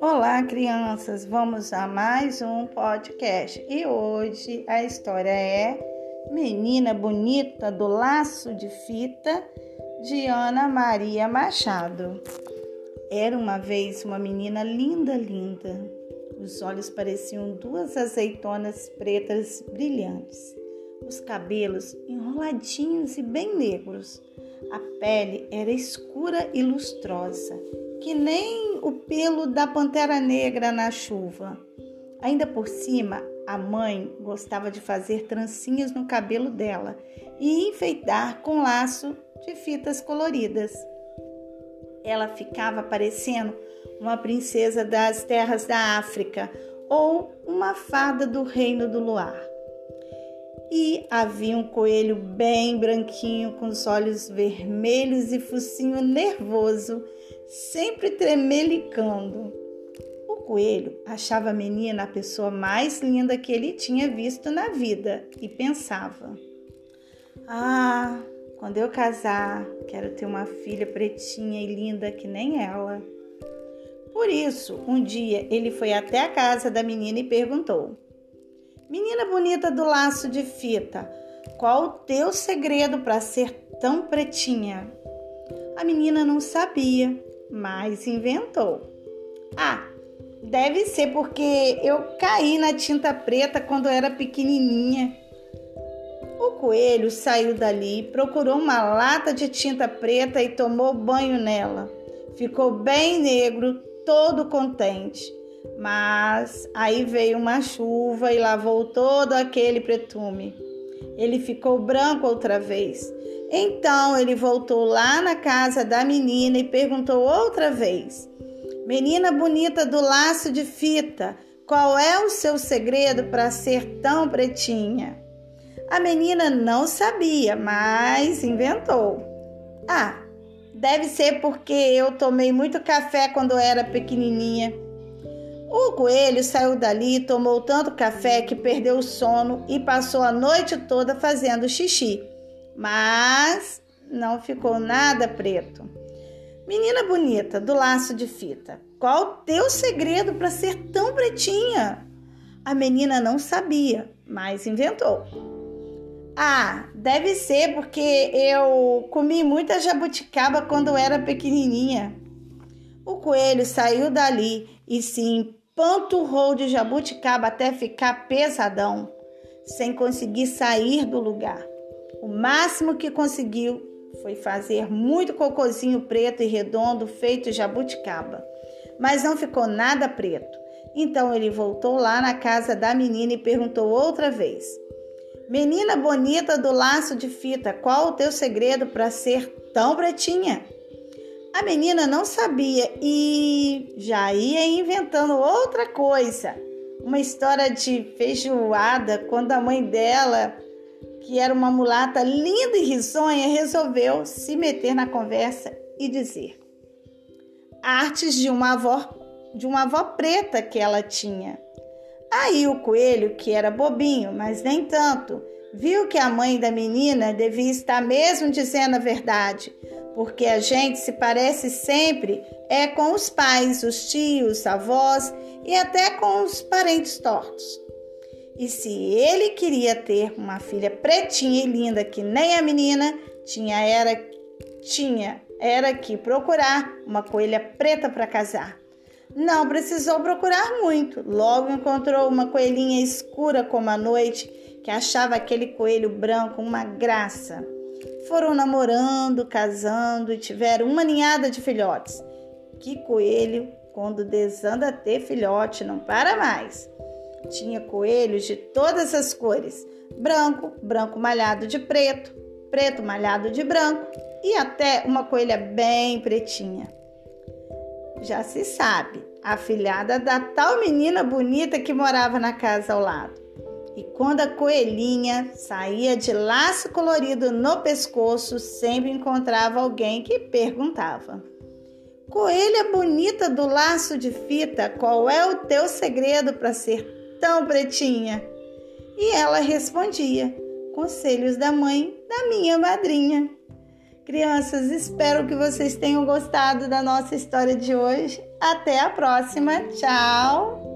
Olá, crianças! Vamos a mais um podcast e hoje a história é Menina Bonita do Laço de Fita de Ana Maria Machado. Era uma vez uma menina linda, linda. Os olhos pareciam duas azeitonas pretas brilhantes, os cabelos enroladinhos e bem negros. A pele era escura e lustrosa que nem o pelo da pantera negra na chuva. Ainda por cima, a mãe gostava de fazer trancinhas no cabelo dela e enfeitar com laço de fitas coloridas. Ela ficava parecendo uma princesa das terras da África ou uma fada do reino do luar. E havia um coelho bem branquinho, com os olhos vermelhos e focinho nervoso, sempre tremelicando. O coelho achava a menina a pessoa mais linda que ele tinha visto na vida e pensava: Ah, quando eu casar, quero ter uma filha pretinha e linda que nem ela. Por isso, um dia ele foi até a casa da menina e perguntou: Menina bonita do laço de fita, qual o teu segredo para ser tão pretinha? A menina não sabia, mas inventou. Ah, deve ser porque eu caí na tinta preta quando era pequenininha. O coelho saiu dali, procurou uma lata de tinta preta e tomou banho nela. Ficou bem negro, todo contente. Mas aí veio uma chuva e lavou todo aquele pretume. Ele ficou branco outra vez. Então ele voltou lá na casa da menina e perguntou outra vez: Menina bonita do laço de fita, qual é o seu segredo para ser tão pretinha? A menina não sabia, mas inventou. Ah, deve ser porque eu tomei muito café quando era pequenininha. O coelho saiu dali, tomou tanto café que perdeu o sono e passou a noite toda fazendo xixi mas não ficou nada preto. Menina bonita, do laço de fita, qual o teu segredo para ser tão pretinha? A menina não sabia, mas inventou. Ah, deve ser porque eu comi muita jabuticaba quando era pequenininha. O coelho saiu dali e se empanturrou de jabuticaba até ficar pesadão, sem conseguir sair do lugar. O máximo que conseguiu foi fazer muito cocozinho preto e redondo feito jabuticaba, mas não ficou nada preto. Então ele voltou lá na casa da menina e perguntou outra vez: Menina bonita do laço de fita, qual o teu segredo para ser tão pretinha? A menina não sabia e já ia inventando outra coisa. Uma história de feijoada quando a mãe dela que era uma mulata linda e risonha, resolveu se meter na conversa e dizer: artes de uma avó, de uma avó preta que ela tinha. Aí o coelho, que era bobinho, mas nem tanto, viu que a mãe da menina devia estar mesmo dizendo a verdade, porque a gente se parece sempre é com os pais, os tios, avós e até com os parentes tortos. E se ele queria ter uma filha pretinha e linda que nem a menina, tinha era tinha era que procurar uma coelha preta para casar. Não precisou procurar muito. Logo encontrou uma coelhinha escura como a noite, que achava aquele coelho branco uma graça. Foram namorando, casando e tiveram uma ninhada de filhotes. Que coelho, quando desanda a ter filhote, não para mais. Tinha coelhos de todas as cores: branco, branco malhado de preto, preto malhado de branco e até uma coelha bem pretinha. Já se sabe, a filhada da tal menina bonita que morava na casa ao lado. E quando a coelhinha saía de laço colorido no pescoço, sempre encontrava alguém que perguntava: Coelha bonita do laço de fita, qual é o teu segredo para ser tão pretinha? E ela respondia: Conselhos da mãe da minha madrinha. Crianças, espero que vocês tenham gostado da nossa história de hoje. Até a próxima. Tchau!